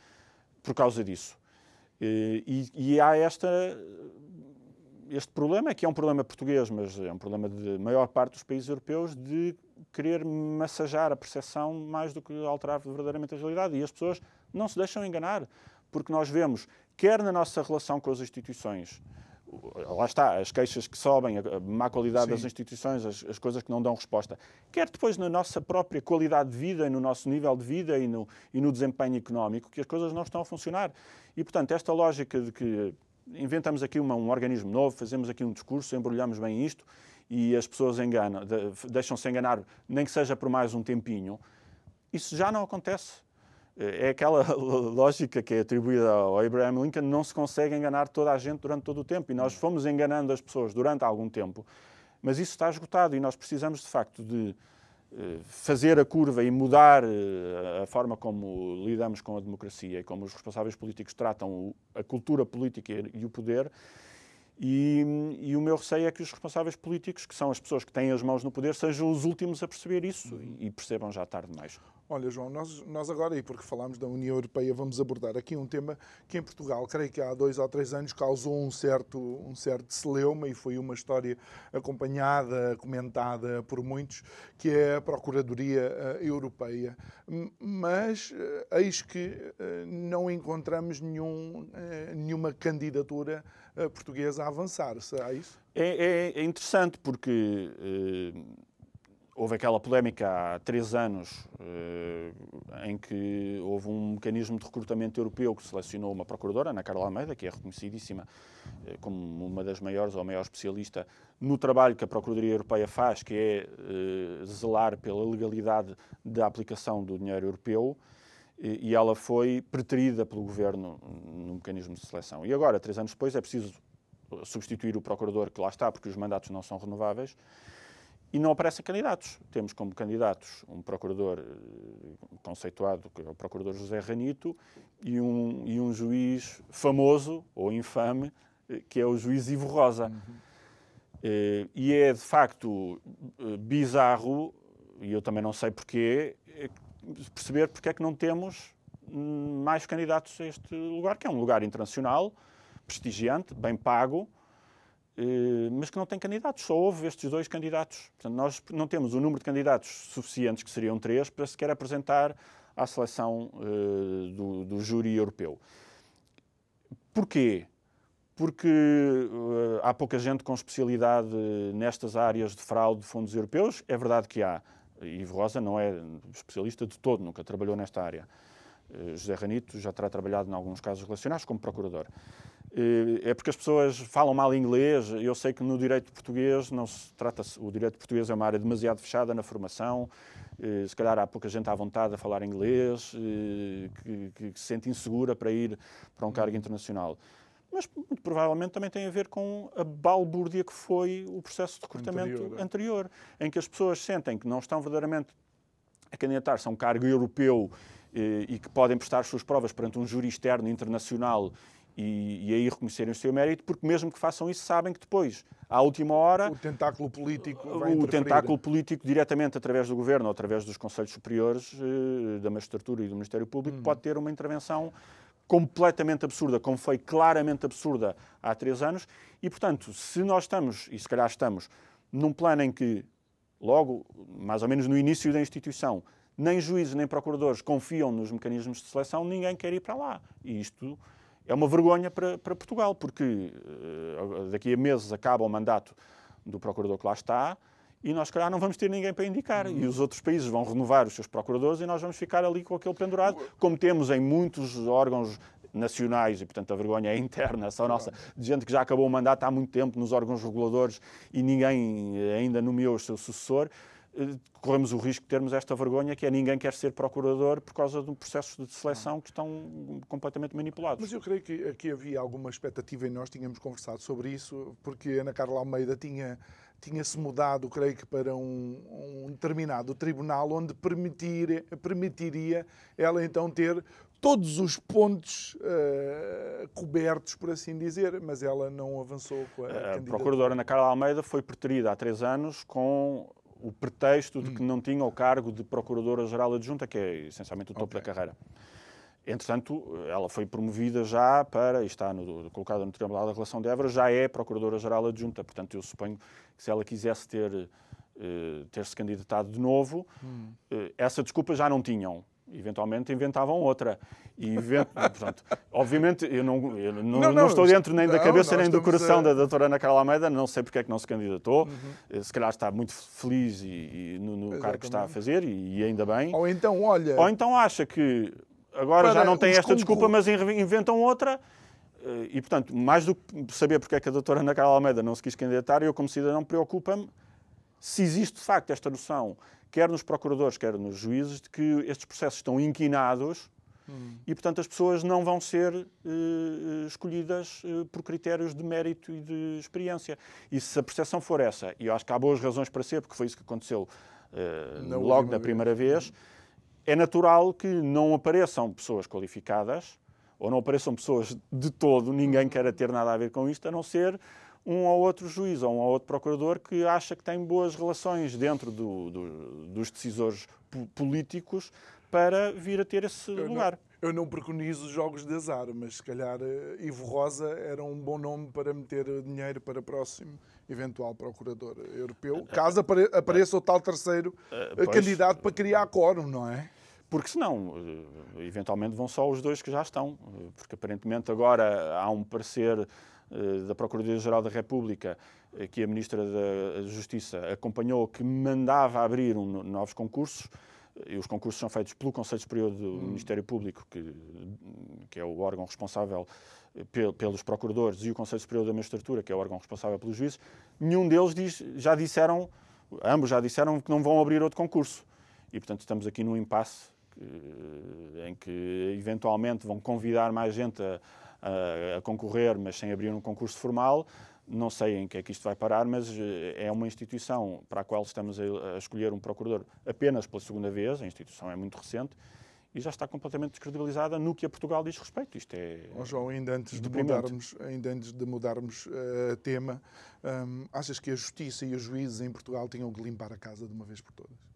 por causa disso. E, e há esta, este problema, que é um problema português, mas é um problema de maior parte dos países europeus, de querer massajar a percepção mais do que alterar verdadeiramente a realidade. E as pessoas não se deixam enganar, porque nós vemos, quer na nossa relação com as instituições, lá está, as queixas que sobem, a má qualidade Sim. das instituições, as, as, coisas que não dão resposta. Quer depois na nossa própria qualidade de vida e no nosso nível de vida e no, e no desempenho económico, que as coisas não estão a funcionar. E, portanto, esta lógica de que inventamos aqui uma, um organismo novo, fazemos aqui um discurso, embrulhamos bem isto e as pessoas enganam, deixam-se enganar, nem que seja por mais um tempinho, isso já não acontece é aquela lógica que é atribuída ao Abraham Lincoln, não se consegue enganar toda a gente durante todo o tempo. E nós fomos enganando as pessoas durante algum tempo, mas isso está esgotado e nós precisamos, de facto, de eh, fazer a curva e mudar eh, a forma como lidamos com a democracia e como os responsáveis políticos tratam a cultura política e o poder. E, e, o meu receio é que os responsáveis políticos, que são as pessoas que têm as mãos no poder, sejam os últimos a perceber isso e, e percebam já tarde demais. Olha, João, nós, nós agora, e porque falámos da União Europeia, vamos abordar aqui um tema que em Portugal, creio que há dois ou três anos, causou um certo, um certo celeuma e foi uma história acompanhada, comentada por muitos, que é a Procuradoria uh, Europeia. Mas uh, eis que uh, não encontramos nenhum, nenhuma candidatura portuguesa a avançar. Será isso? É, é, é interessante porque houve aquela polémica há três anos eh, em que houve um mecanismo de recrutamento europeu que selecionou uma procuradora, Ana Carla Almeida, que é reconhecidíssima eh, como uma das maiores ou maior especialista no trabalho que a Procuradoria Europeia faz, que é eh, zelar pela legalidade da aplicação do dinheiro europeu, e ela foi preterida pelo governo no mecanismo de seleção. E agora, três anos depois, é preciso substituir o procurador que lá está, porque os mandatos não são renováveis e não aparecem candidatos. Temos como candidatos um procurador eh, conceituado, que é o procurador José Ranito, e um, e um juiz famoso, ou infame, eh, que é o juiz Ivo Rosa. Uhum. E é, de facto, bizarro, e eu também não sei porquê, perceber porque é que não temos mais candidatos a este lugar, que é um lugar internacional, prestigiante, bem pago, eh, mas que não tem candidatos. Só houve estes dois candidatos. Portanto, nós não temos o número de candidatos suficientes, que seriam três, para sequer apresentar à seleção uh, do, do, júri europeu. Porquê? Porque uh, há pouca gente com especialidade nestas áreas de fraude de fundos europeus. É verdade que há. Ivo Rosa não é especialista de todo, nunca trabalhou nesta área. Uh, José Ranito já terá trabalhado em alguns casos relacionados como procurador. Eh, é porque as pessoas falam mal inglês. Eu sei que no direito português não se trata -se, o direito português é uma área demasiado fechada na formação. Eh, se calhar há pouca gente à vontade a falar inglês, eh, que, que se sente insegura para ir para um cargo internacional. Mas muito provavelmente também tem a ver com a balbúrdia que foi o processo de recrutamento anterior, é. anterior em que as pessoas sentem que não estão verdadeiramente a candidatar-se a um cargo europeu e que podem prestar as suas provas perante um júri externo internacional e, e aí reconhecerem o seu mérito, porque mesmo que façam isso, sabem que depois, à última hora. O tentáculo político. O tentáculo político, diretamente através do governo ou através dos Conselhos Superiores, eh, da Magistratura e do Ministério Público, uhum. pode ter uma intervenção completamente absurda, como foi claramente absurda há três anos. E, portanto, se nós estamos, e se calhar estamos, num plano em que, logo, mais ou menos no início da instituição, nem juízes nem procuradores confiam nos mecanismos de seleção, ninguém quer ir para lá. E isto é uma vergonha para, para Portugal, porque uh, daqui a meses acaba o mandato do procurador que lá está e nós, calhar, não vamos ter ninguém para indicar. Uhum. E os outros países vão renovar os seus procuradores e nós vamos ficar ali com aquele pendurado, como temos em muitos órgãos nacionais e, portanto, a vergonha é interna, só nossa, de gente que já acabou o mandato há muito tempo nos órgãos reguladores e ninguém ainda nomeou o seu sucessor. Eh, corremos o risco de termos esta vergonha que é ninguém quer ser procurador por causa de processos de seleção que estão completamente manipulados. Mas eu creio que aqui havia alguma expectativa e nós tínhamos conversado sobre isso, porque Ana Carla Almeida tinha tinha-se mudado, creio que, para um, um, determinado tribunal onde permitir, permitiria ela então ter todos os pontos uh, cobertos, por assim dizer, mas ela não avançou com a, a Procuradora Ana Carla Almeida foi preterida há três anos com o pretexto de que hum. não tinha o cargo de Procuradora-Geral Adjunta, que é essencialmente o topo okay. da carreira. Entretanto, ela foi promovida já para, e está no, colocada no Tribunal da Relação de Évora, já é Procuradora-Geral Adjunta. Portanto, eu suponho que se ela quisesse ter, eh, ter-se candidatado de novo, hum. eh, essa desculpa já não tinham eventualmente inventavam outra. E, portanto, obviamente, eu não, eu não, não, não estou dentro nem da cabeça nem do coração a... da doutora Ana Carla Almeida, não sei porque é que não se candidatou. Uhum. Eh, se calhar está muito feliz e, e no, no cargo que está a fazer, e, e, ainda bem. Ou então, olha... Ou então acha que agora já não tem esta desculpa, mas inventam outra. Eh, e, portanto, mais do que saber porque é que a doutora Ana Carla Almeida não se quis candidatar, eu, como cidadão, preocupa-me se existe, de facto, esta noção quer nos procuradores, quer nos juízes, de que estes processos estão inquinados hum. e, portanto, as pessoas não vão ser uh, escolhidas uh, por critérios de mérito e de experiência. E se a percepção for essa, e eu acho que há boas razões para ser, porque foi isso que aconteceu logo na primeira vez, vez, é natural que não apareçam pessoas qualificadas ou não apareçam pessoas de todo, ninguém quer ter nada a ver com isto, a não ser um ou outro juiz ou um ou outro procurador que acha que tem boas relações dentro do, do, dos decisores políticos para vir a ter esse eu lugar. Não, eu não preconizo jogos de azar, mas se calhar eh, Ivo Rosa era um bom nome para meter dinheiro para próximo eventual procurador europeu, caso apareça o tal terceiro uh, candidato para criar quórum, não é? Porque senão, eventualmente vão só os dois que já estão, porque aparentemente agora há um parecer da Procuradoria-Geral da República que a Ministra da Justiça acompanhou que mandava abrir um, novos concursos os concursos são feitos pelo Conselho Superior do hum. Ministério Público, que, que é o órgão responsável pelos procuradores, e o Conselho Superior da Magistratura, que é o órgão responsável pelos juízes, nenhum deles diz, já disseram, ambos já disseram que não vão abrir outro concurso. E, portanto, estamos aqui num impasse em que, eventualmente, vão convidar mais gente a, a, a concorrer, mas sem abrir um concurso formal. Não sei em que é que isto vai parar, mas eh, é uma instituição para a qual estamos a, a escolher um procurador apenas pela segunda vez. A instituição é muito recente e já está completamente descredibilizada no que a Portugal diz respeito. Isto é. Oh, João, ainda antes de mudarmos, ainda antes de mudarmos uh, tema, um, achas que a justiça e os juízes em Portugal tinham que limpar a casa de uma vez por todas?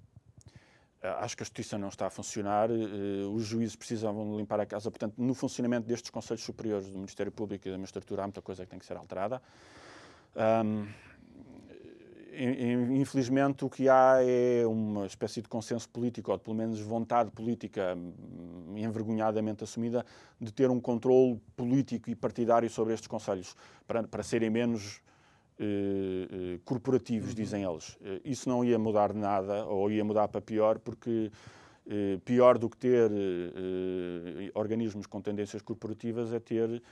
Ah, acho que a justiça não está a funcionar, uh, os juízes precisavam limpar a casa. Portanto, no funcionamento destes Conselhos Superiores do Ministério Público e da Magistratura há muita coisa que tem que ser alterada. Um, infelizmente, o que há é uma espécie de consenso político, ou pelo menos vontade política hum, envergonhadamente assumida, de ter um controle político e partidário sobre estes conselhos, para, para serem menos eh, eh, corporativos, uhum. dizem eles. Eh, isso não ia mudar nada, ou ia mudar para pior, porque eh, pior do que ter eh, organismos com tendências corporativas é ter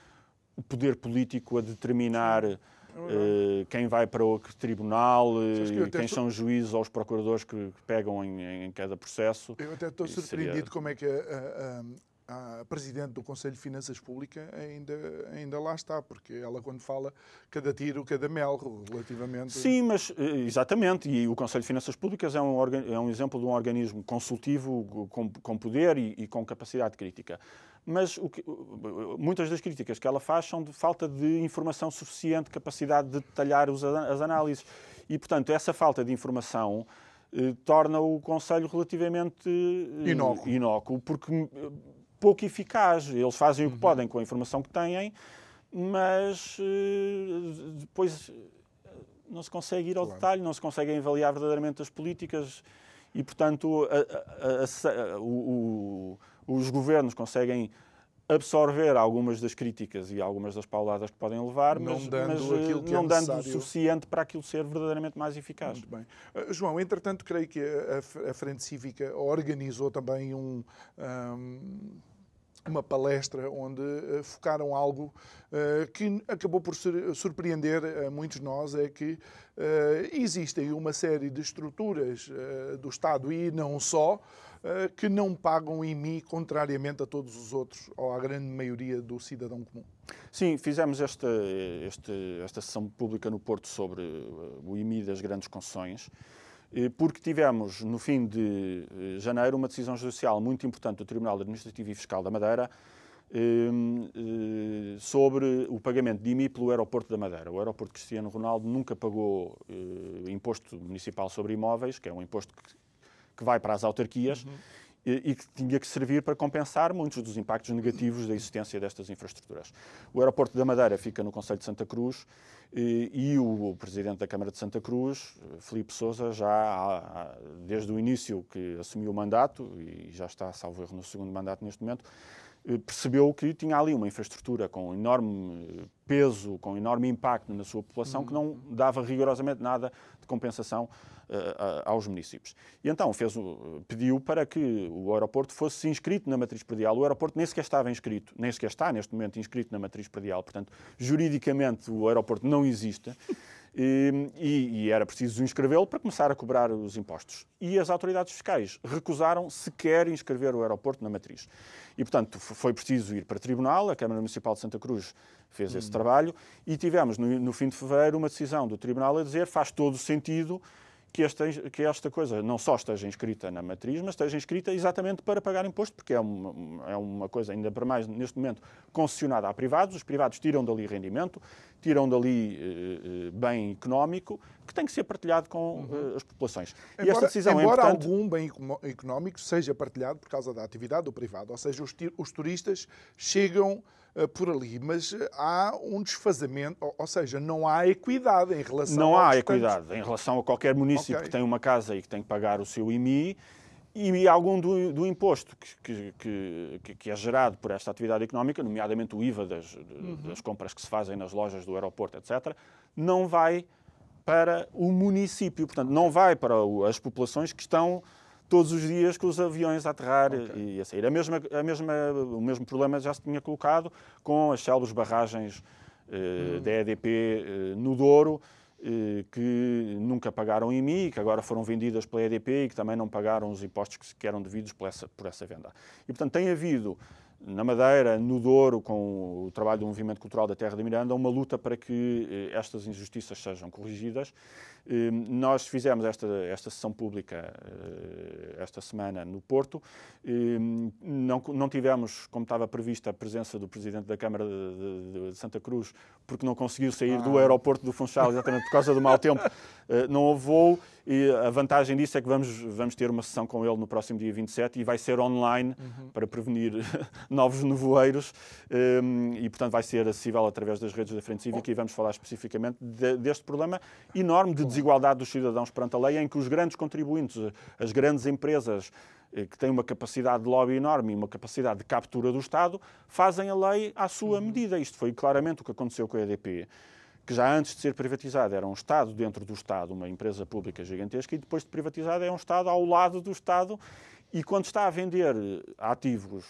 o poder político a determinar Uh, quem vai para o tribunal, uh, quem são os juízes ou os procuradores que, que pegam em, em, cada processo. Eu até estou surpreendido seria... como é que a, a presidente do Conselho de Finanças Públicas ainda, ainda lá está, porque ela, quando fala, cada tiro, cada mel, relativamente. Sim, mas eh, exatamente. E o Conselho de Finanças Públicas é um, é um exemplo de um organismo consultivo com, com poder e, e, com capacidade crítica. Mas que, muitas das críticas que ela faz são de falta de informação suficiente, capacidade de detalhar os, as análises. E, portanto, essa falta de informação eh, torna o Conselho relativamente eh, inócuo. inócuo, porque pouco eficaz. Eles fazem o que uhum. podem com a informação que têm, mas uh, depois eh, não se consegue ir ao claro. detalhe, não se conseguem avaliar verdadeiramente as políticas e, portanto, a, a, a, o, o, os governos conseguem absorver algumas das críticas e algumas das pauladas que podem levar, não mas, dando, mas, eh, não é dando o suficiente para aquilo ser verdadeiramente mais eficaz. Muito bem. Uh, João, entretanto, creio que a, a Frente Cívica organizou também um, um uma palestra onde uh, focaram algo uh, que acabou por sur surpreender a muitos nós, é que existem uma série de estruturas do Estado e não só, que não pagam IMI contrariamente a todos os outros, ou à grande maioria do cidadão comum. Sim, fizemos esta, esta, esta sessão pública no Porto sobre o IMI das grandes concessões. Eh, porque tivemos, no fim de eh, janeiro, uma decisão judicial muito importante do Tribunal Administrativo e Fiscal da Madeira ehm, eh, sobre o pagamento de IMI pelo aeroporto da Madeira. O aeroporto Cristiano Ronaldo nunca pagou imposto municipal sobre imóveis, que é um imposto que, vai para as autarquias, uhum. e que tinha que servir para compensar muitos dos impactos negativos da existência destas infraestruturas. O aeroporto da Madeira fica no Conselho de Santa Cruz e o presidente da Câmara de Santa Cruz, Felipe Sousa, já desde o início que assumiu o mandato, e já está, salvo erro, no segundo mandato neste momento, eh, percebeu que tinha ali uma infraestrutura com enorme peso, com enorme impacto na sua população, que não dava rigorosamente nada de compensação uh, aos municípios. E então fez, pediu para que o aeroporto fosse inscrito na matriz predial. O aeroporto nem sequer estava inscrito, nem sequer está neste momento inscrito na matriz predial, portanto, juridicamente o aeroporto não existe. E, e, era preciso inscrevê-lo para começar a cobrar os impostos. E as autoridades fiscais recusaram sequer inscrever o aeroporto na matriz. E, portanto, foi preciso ir para tribunal, a Câmara Municipal de Santa Cruz fez hum. esse trabalho, e tivemos, no, no fim de fevereiro, uma decisão do tribunal a dizer faz todo o sentido que esta, que esta coisa não só esteja inscrita na matriz, mas esteja inscrita exatamente para pagar imposto, porque é uma, é uma coisa, ainda para mais neste momento, concessionada a privados. Os privados tiram dali rendimento, tiram dali eh, eh bem económico, que tem que ser partilhado com uhum. as populações. Embora, e esta decisão embora é importante... algum bem económico seja partilhado por causa da atividade do privado, ou seja, os, os turistas chegam eh, por ali, mas eh, há um desfazamento, ou seja, não há equidade em relação Não há equidade em relação a qualquer município okay. que tem uma casa e que tem que pagar o seu IMI e algum do, do imposto que, que, que, que, é gerado por esta atividade económica, nomeadamente o IVA das, uhum. das compras que se fazem nas lojas do aeroporto, etc., não vai para o município, portanto, não vai para as populações que estão todos os dias com os aviões a aterrar okay. e a sair. A mesma, a mesma, o mesmo problema já se tinha colocado com as células barragens eh, hum. da EDP eh, no Douro, eh, que nunca pagaram IMI, que agora foram vendidas pela EDP e que também não pagaram os impostos que, que eram devidos por essa, por essa venda. E, portanto, tem havido na Madeira, no Douro, com o trabalho do Movimento Cultural da Terra da Miranda, uma luta para que eh, estas injustiças sejam corrigidas. Eh, nós fizemos esta, esta sessão pública eh, esta semana no Porto. Não, não tivemos, como estava prevista, a presença do Presidente da Câmara de, de, de Santa Cruz, porque não conseguiu sair ah. do aeroporto do Funchal, exatamente por causa do mau tempo. Não houve voo e a vantagem disso é que vamos, vamos ter uma sessão com ele no próximo dia 27 e vai ser online uhum. para prevenir novos nevoeiros um, e, portanto, vai ser acessível através das redes da Frente Cívica e vamos falar especificamente de, deste problema enorme de desigualdade dos cidadãos perante a lei, em que os grandes contribuintes, as grandes empresas eh, que têm uma capacidade de lobby enorme e uma capacidade de captura do Estado, fazem a lei à sua uhum. medida. Isto foi claramente o que aconteceu com a EDP que já antes de ser privatizada era um Estado dentro do Estado, uma empresa pública gigantesca, e depois de privatizada é um Estado ao lado do Estado. E quando está a vender ativos,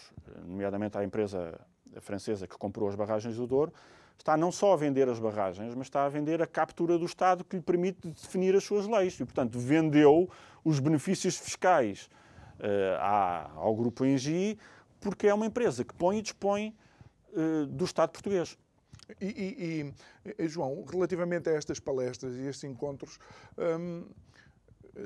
nomeadamente à empresa francesa que comprou as barragens do Douro, está não só a vender as barragens, mas está a vender a captura do Estado que lhe permite definir as suas leis. E, portanto, vendeu os benefícios fiscais uh, ao Grupo Engie, porque é uma empresa que põe e dispõe uh, do Estado português. E, e, e, João, relativamente a estas palestras e estes encontros, hum,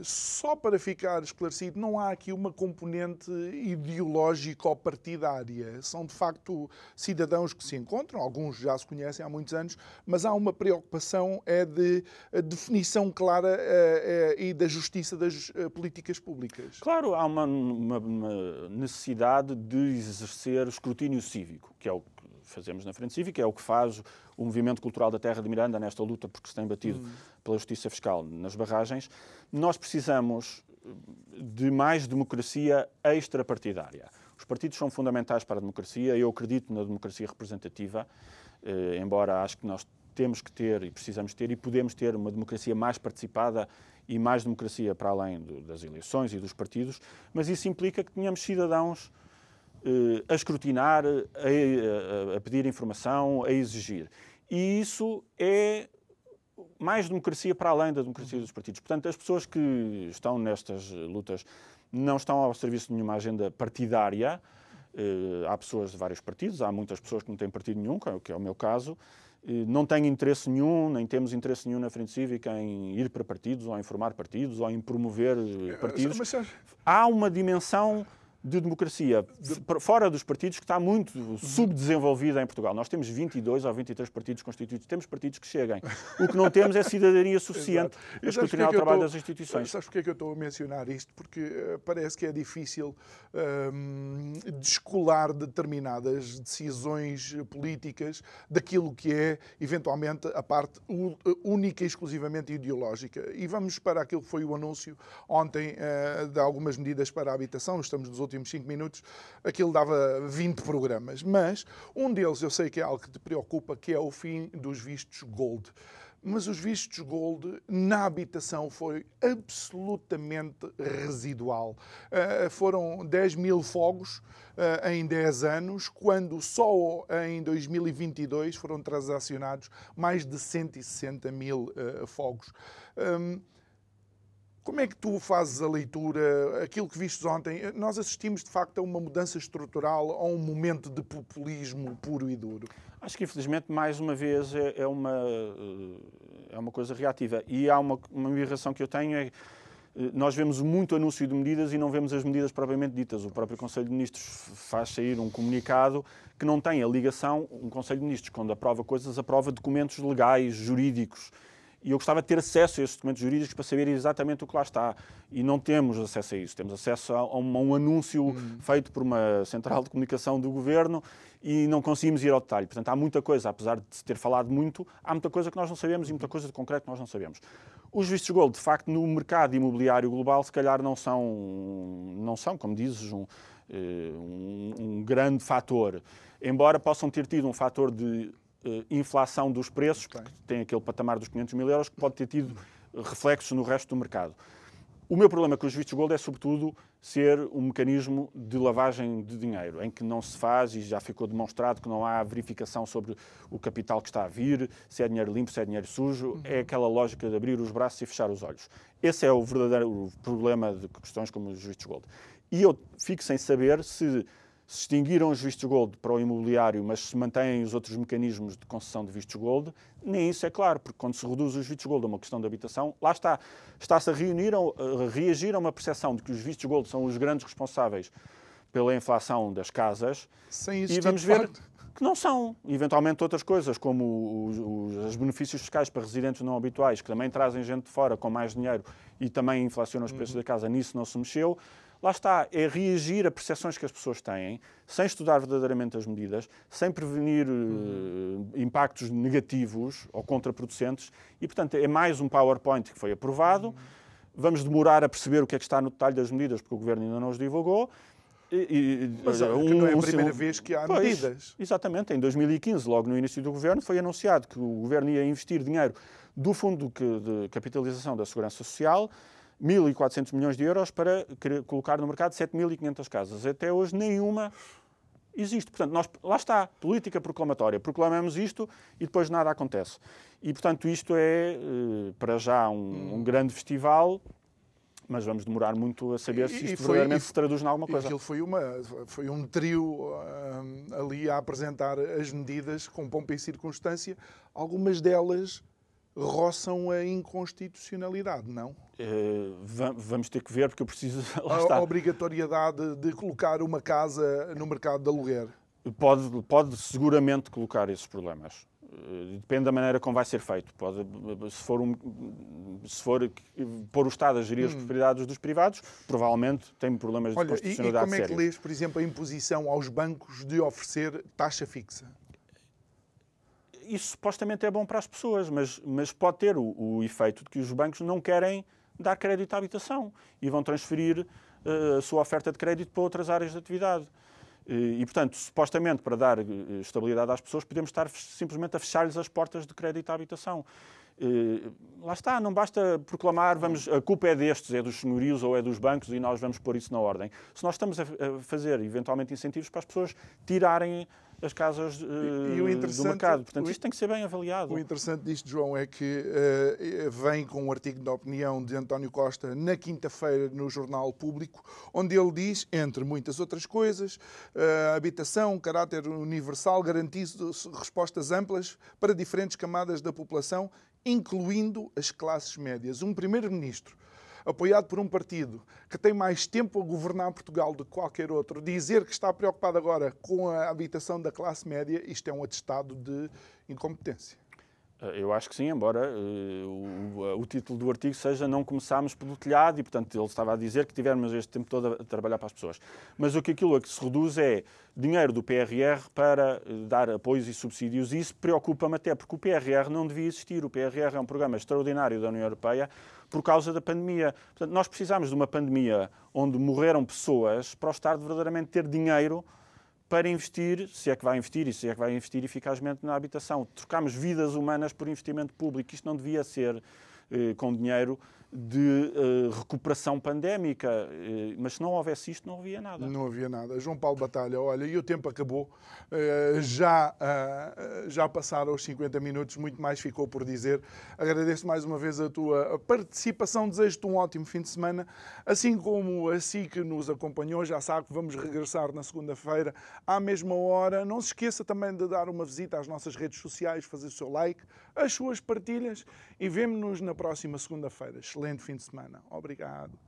só para ficar esclarecido, não há aqui uma componente ideológica ou partidária. São, de facto, cidadãos que se encontram, alguns já se conhecem há muitos anos, mas há uma preocupação é de definição clara é, é, e da justiça das eh, políticas públicas. Claro, há uma, uma, uma necessidade de exercer escrutínio cívico, que é o fazemos na Frente Cívica, é o que faz o Movimento Cultural da Terra de Miranda nesta luta porque se tem batido hum. pela justiça fiscal nas barragens. Nós precisamos de mais democracia extrapartidária. Os partidos são fundamentais para a democracia, eu acredito na democracia representativa, eh, embora acho que nós temos que ter e precisamos ter e podemos ter uma democracia mais participada e mais democracia para além do, das eleições e dos partidos, mas isso implica que tenhamos cidadãos a escrutinar, a, a, pedir informação, a exigir. E isso é mais democracia para além da democracia dos partidos. Portanto, as pessoas que estão nestas lutas não estão ao serviço de nenhuma agenda partidária. Eh, há pessoas de vários partidos, há muitas pessoas que não têm partido nenhum, que é o meu caso. Eh, não têm interesse nenhum, nem temos interesse nenhum na Frente Cívica em ir para partidos, ou em formar partidos, ou em promover partidos. Há uma dimensão de democracia fora dos partidos que está muito subdesenvolvida em Portugal. Nós temos 22 ou 23 partidos constituídos, temos partidos que cheguem. O que não temos é cidadania suficiente para escrutinar o trabalho das instituições. Sabes porquê é que eu estou a mencionar isto? Porque uh, parece que é difícil uh, descolar determinadas decisões políticas daquilo que é, eventualmente, a parte única e exclusivamente ideológica. E vamos para aquilo que foi o anúncio ontem uh, de algumas medidas para a habitação. Estamos nos últimos 5 minutos, aquilo dava 20 programas. Mas um deles eu sei que é algo que te preocupa, que é o fim dos vistos Gold. Mas os vistos Gold na habitação foi absolutamente residual. Uh, foram 10 mil fogos uh, em 10 anos, quando só em 2022 foram transacionados mais de 160 mil uh, fogos. Um, como é que tu fazes a leitura, aquilo que vistes ontem? Nós assistimos, de facto, a uma mudança estrutural, a um momento de populismo puro e duro. Acho que, infelizmente, mais uma vez, é, é uma, é uma coisa reativa. E há uma, uma irritação que eu tenho é nós vemos muito anúncio de medidas e não vemos as medidas propriamente ditas. O próprio Conselho de Ministros faz sair um comunicado que não tem a ligação. Um Conselho de Ministros, quando aprova coisas, aprova documentos legais, jurídicos. E eu gostava de ter acesso a esses documentos jurídicos para saber exatamente o que lá está. E não temos acesso a isso. Temos acesso a um, a um anúncio uhum. feito por uma central de comunicação do governo e não conseguimos ir ao detalhe. Portanto, há muita coisa, apesar de se ter falado muito, há muita coisa que nós não sabemos e muita coisa de concreto que nós não sabemos. Os vistos gold, de facto, no mercado imobiliário global, se calhar não são, não são como dizes, um, eh, um, um grande fator. Embora possam ter tido um fator de inflação dos preços, porque tem aquele patamar dos 500 mil euros, que pode ter tido reflexos no resto do mercado. O meu problema com os vistos gold é, sobretudo, ser um mecanismo de lavagem de dinheiro, em que não se faz, e já ficou demonstrado que não há verificação sobre o capital que está a vir, se é dinheiro limpo, se é dinheiro sujo, uhum. é aquela lógica de abrir os braços e fechar os olhos. Esse é o verdadeiro problema de questões como os vistos gold. E eu fico sem saber se se extinguiram os vistos gold para o imobiliário, mas se mantêm os outros mecanismos de concessão de vistos gold, nem isso é claro, porque quando se reduz os vistos gold a uma questão de habitação, lá está, está-se a, reunir, a reagir a uma percepção de que os vistos gold são os grandes responsáveis pela inflação das casas, Sem e vamos ver que não são. Eventualmente outras coisas, como os, os, os, benefícios fiscais para residentes não habituais, que também trazem gente de fora com mais dinheiro e também inflacionam os preços uhum. da casa, nisso não se mexeu lá está, é reagir a percepções que as pessoas têm, sem estudar verdadeiramente as medidas, sem prevenir uh, impactos negativos ou contraproducentes, e, portanto, é mais um PowerPoint que foi aprovado. Vamos demorar a perceber o que é que está no detalhe das medidas, porque o Governo ainda não os divulgou. E, e, Mas um, não é a primeira um, vez que há pois, medidas. Exatamente. Em 2015, logo no início do Governo, foi anunciado que o Governo ia investir dinheiro do Fundo de Capitalização da Segurança Social 1.400 milhões de euros para colocar no mercado 7.500 casas. Até hoje nenhuma existe. Portanto, nós, lá está, política proclamatória. Proclamamos isto e depois nada acontece. E, portanto, isto é, eh, para já, um, um grande festival, mas vamos demorar muito a saber se isto foi, verdadeiramente se traduz em alguma coisa. Aquilo foi, uma, foi um trio uh, ali a apresentar as medidas com pompa e circunstância, algumas delas roçam a inconstitucionalidade, não? Uh, vamos ter que ver, porque eu preciso. a obrigatoriedade de colocar uma casa no mercado de aluguer. Pode, pode seguramente colocar esses problemas. Uh, depende da maneira como vai ser feito. Pode, se, for um, se for pôr o Estado a gerir hum. as propriedades dos privados, provavelmente tem problemas Olha, de constitucionalidade E, e como é que lês, por exemplo, a imposição aos bancos de oferecer taxa fixa? Isso supostamente é bom para as pessoas, mas, mas pode ter o, o efeito de que os bancos não querem dar crédito à habitação e vão transferir uh, a sua oferta de crédito para outras áreas de atividade. E, portanto, supostamente para dar eh, estabilidade às pessoas, podemos estar simplesmente a fechar-lhes as portas de crédito à habitação. Uh, lá está, não basta proclamar, vamos, a culpa é destes, é dos senhorios ou é dos bancos e nós vamos pôr isso na ordem. Se nós estamos a fazer, eventualmente, incentivos para as pessoas tirarem as casas uh, do mercado. Portanto, isto tem que ser bem avaliado. O interessante disto, João, é que uh, vem com um artigo de opinião de António Costa na quinta-feira no Jornal Público, onde ele diz, entre muitas outras coisas, uh, habitação, caráter universal, garantindo respostas amplas para diferentes camadas da população, incluindo as classes médias. Um primeiro-ministro apoiado por um partido que tem mais tempo a governar Portugal do que qualquer outro, dizer que está preocupado agora com a habitação da classe média, isto é um atestado de incompetência. Eh, eu acho que sim, embora uh, o, o, título do artigo seja Não começámos pelo telhado e, portanto, ele estava a dizer que tivemos este tempo todo a, trabalhar para as pessoas. Mas o que aquilo a que se reduz é dinheiro do PRR para uh, dar apoios e subsídios. E isso preocupa-me até, porque o PRR não devia existir. O PRR é um programa extraordinário da União Europeia por causa da pandemia. Portanto, nós precisamos de uma pandemia onde morreram pessoas para o Estado verdadeiramente ter dinheiro para investir, se é que vai investir e se é que vai investir eficazmente na habitação. Trocamos vidas humanas por investimento público. Isto não devia ser eh, com dinheiro de uh, recuperação pandémica. Uh, mas se não houvesse isto, não havia nada. Não havia nada. João Paulo Batalha, olha, e o tempo acabou. Uh, já, já passaram os 50 minutos, muito mais ficou por dizer. Agradeço mais uma vez a tua participação. Desejo-te um ótimo fim de semana. Assim como a si que nos acompanhou, já sabe que vamos regressar na segunda-feira à mesma hora. Não se esqueça também de dar uma visita às nossas redes sociais, fazer o seu like, as suas partilhas e vemo-nos na próxima segunda-feira excelente fim de semana. Obrigado.